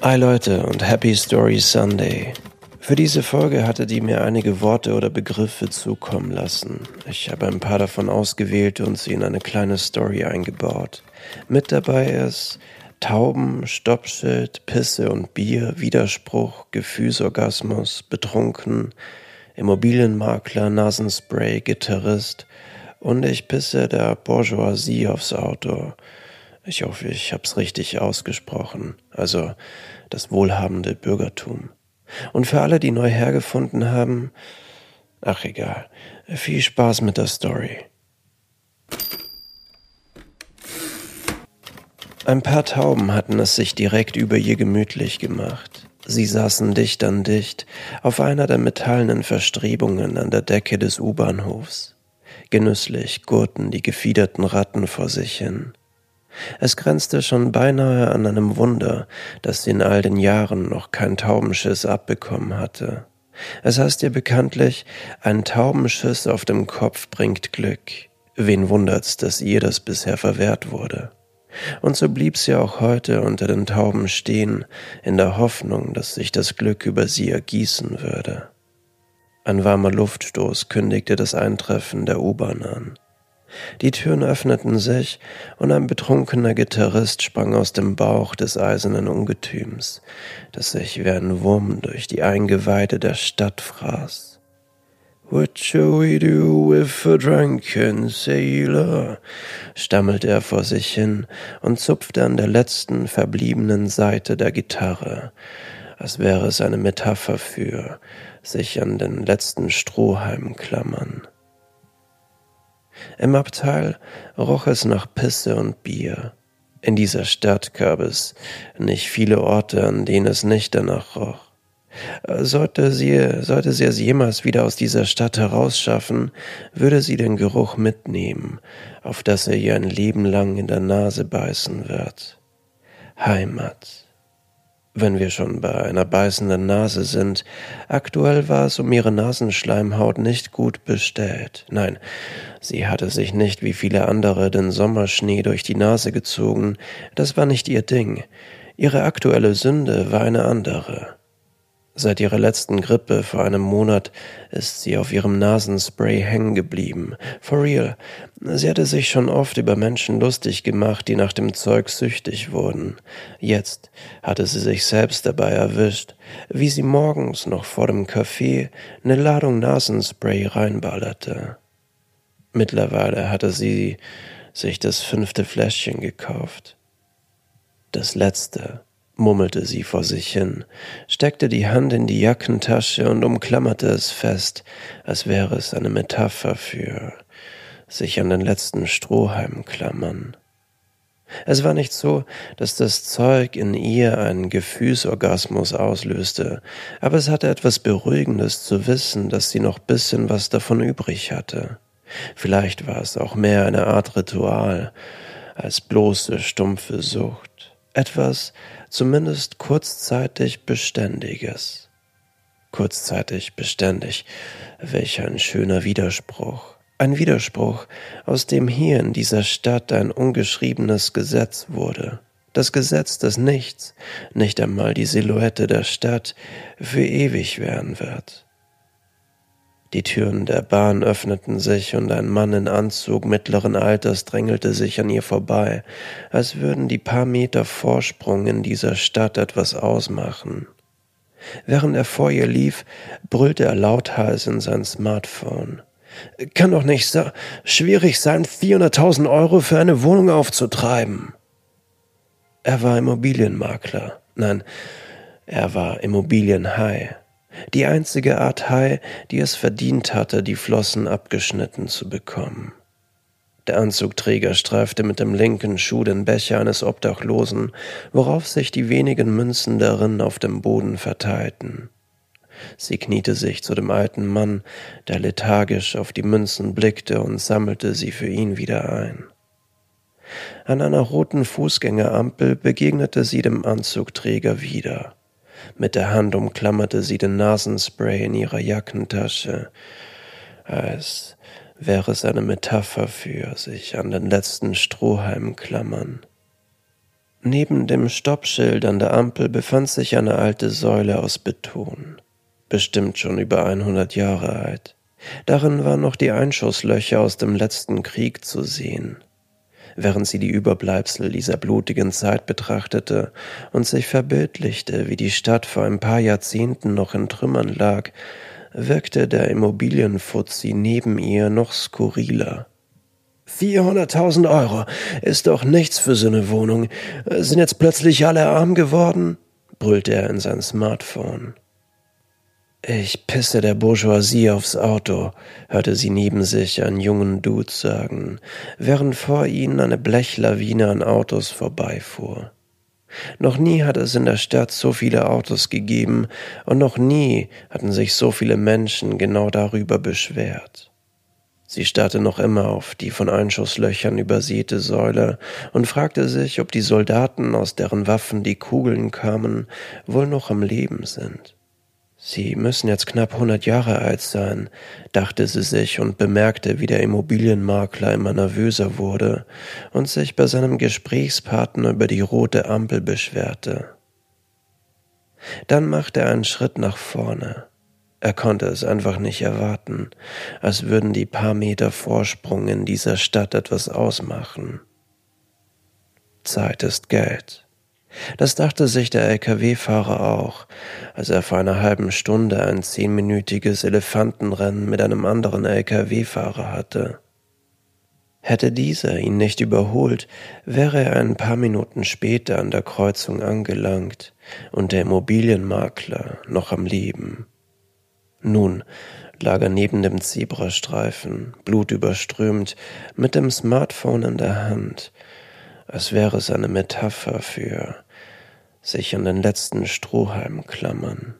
Hi Leute und Happy Story Sunday. Für diese Folge hatte die mir einige Worte oder Begriffe zukommen lassen. Ich habe ein paar davon ausgewählt und sie in eine kleine Story eingebaut. Mit dabei ist Tauben, Stoppschild, Pisse und Bier, Widerspruch, Gefühlsorgasmus, Betrunken, Immobilienmakler, Nasenspray, Gitarrist und ich pisse der Bourgeoisie aufs Auto. Ich hoffe, ich hab's richtig ausgesprochen. Also das wohlhabende Bürgertum. Und für alle, die neu hergefunden haben, ach egal. Viel Spaß mit der Story. Ein paar Tauben hatten es sich direkt über ihr gemütlich gemacht. Sie saßen dicht an dicht auf einer der metallenen Verstrebungen an der Decke des U-Bahnhofs. Genüsslich gurten die gefiederten Ratten vor sich hin. Es grenzte schon beinahe an einem Wunder, dass sie in all den Jahren noch kein Taubenschiss abbekommen hatte. Es heißt ihr bekanntlich, ein Taubenschiss auf dem Kopf bringt Glück. Wen wundert's, dass ihr das bisher verwehrt wurde? Und so blieb sie auch heute unter den Tauben stehen, in der Hoffnung, dass sich das Glück über sie ergießen würde. Ein warmer Luftstoß kündigte das Eintreffen der U-Bahn an. Die Türen öffneten sich, und ein betrunkener Gitarrist sprang aus dem Bauch des eisernen Ungetüms, das sich wie ein Wurm durch die Eingeweide der Stadt fraß. What shall we do with a drunken sailor? stammelte er vor sich hin und zupfte an der letzten verbliebenen Seite der Gitarre, als wäre es eine Metapher für sich an den letzten Strohhalm klammern. Im Abteil roch es nach Pisse und Bier. In dieser Stadt gab es nicht viele Orte, an denen es nicht danach roch. Sollte sie, sollte sie es jemals wieder aus dieser Stadt herausschaffen, würde sie den Geruch mitnehmen, auf das er ihr ein Leben lang in der Nase beißen wird. Heimat wenn wir schon bei einer beißenden Nase sind, aktuell war es um ihre Nasenschleimhaut nicht gut bestellt. Nein, sie hatte sich nicht wie viele andere den Sommerschnee durch die Nase gezogen, das war nicht ihr Ding. Ihre aktuelle Sünde war eine andere. Seit ihrer letzten Grippe vor einem Monat ist sie auf ihrem Nasenspray hängen geblieben. For real. Sie hatte sich schon oft über Menschen lustig gemacht, die nach dem Zeug süchtig wurden. Jetzt hatte sie sich selbst dabei erwischt, wie sie morgens noch vor dem Café eine Ladung Nasenspray reinballerte. Mittlerweile hatte sie sich das fünfte Fläschchen gekauft. Das letzte murmelte sie vor sich hin, steckte die Hand in die Jackentasche und umklammerte es fest, als wäre es eine Metapher für sich an den letzten Strohhalm klammern. Es war nicht so, dass das Zeug in ihr einen Gefühlsorgasmus auslöste, aber es hatte etwas Beruhigendes zu wissen, dass sie noch bisschen was davon übrig hatte. Vielleicht war es auch mehr eine Art Ritual als bloße stumpfe Sucht. Etwas, zumindest kurzzeitig Beständiges. Kurzzeitig beständig, welch ein schöner Widerspruch. Ein Widerspruch, aus dem hier in dieser Stadt ein ungeschriebenes Gesetz wurde. Das Gesetz des Nichts, nicht einmal die Silhouette der Stadt, für ewig werden wird. Die Türen der Bahn öffneten sich und ein Mann in Anzug mittleren Alters drängelte sich an ihr vorbei, als würden die paar Meter Vorsprung in dieser Stadt etwas ausmachen. Während er vor ihr lief, brüllte er lauthals in sein Smartphone. Kann doch nicht so schwierig sein, 400.000 Euro für eine Wohnung aufzutreiben. Er war Immobilienmakler. Nein, er war Immobilienhai. Die einzige Art Hai, die es verdient hatte, die Flossen abgeschnitten zu bekommen. Der Anzugträger streifte mit dem linken Schuh den Becher eines Obdachlosen, worauf sich die wenigen Münzen darin auf dem Boden verteilten. Sie kniete sich zu dem alten Mann, der lethargisch auf die Münzen blickte und sammelte sie für ihn wieder ein. An einer roten Fußgängerampel begegnete sie dem Anzugträger wieder. Mit der Hand umklammerte sie den Nasenspray in ihrer Jackentasche, als wäre es eine Metapher für sich an den letzten Strohhalm klammern. Neben dem Stoppschild an der Ampel befand sich eine alte Säule aus Beton, bestimmt schon über 100 Jahre alt. Darin waren noch die Einschusslöcher aus dem letzten Krieg zu sehen. Während sie die Überbleibsel dieser blutigen Zeit betrachtete und sich verbildlichte, wie die Stadt vor ein paar Jahrzehnten noch in Trümmern lag, wirkte der Immobilienfuzzi neben ihr noch skurriler. Vierhunderttausend Euro ist doch nichts für so eine Wohnung. Sind jetzt plötzlich alle arm geworden? brüllte er in sein Smartphone. Ich pisse der Bourgeoisie aufs Auto, hörte sie neben sich einen jungen Dude sagen, während vor ihnen eine Blechlawine an Autos vorbeifuhr. Noch nie hat es in der Stadt so viele Autos gegeben und noch nie hatten sich so viele Menschen genau darüber beschwert. Sie starrte noch immer auf die von Einschusslöchern übersäte Säule und fragte sich, ob die Soldaten, aus deren Waffen die Kugeln kamen, wohl noch am Leben sind. Sie müssen jetzt knapp hundert Jahre alt sein, dachte sie sich und bemerkte, wie der Immobilienmakler immer nervöser wurde und sich bei seinem Gesprächspartner über die rote Ampel beschwerte. Dann machte er einen Schritt nach vorne. Er konnte es einfach nicht erwarten, als würden die paar Meter Vorsprung in dieser Stadt etwas ausmachen. Zeit ist Geld. Das dachte sich der Lkw-Fahrer auch, als er vor einer halben Stunde ein zehnminütiges Elefantenrennen mit einem anderen Lkw-Fahrer hatte. Hätte dieser ihn nicht überholt, wäre er ein paar Minuten später an der Kreuzung angelangt und der Immobilienmakler noch am Leben. Nun lag er neben dem Zebrastreifen, blutüberströmt, mit dem Smartphone in der Hand, als wäre es eine Metapher für sich an den letzten Strohhalm klammern.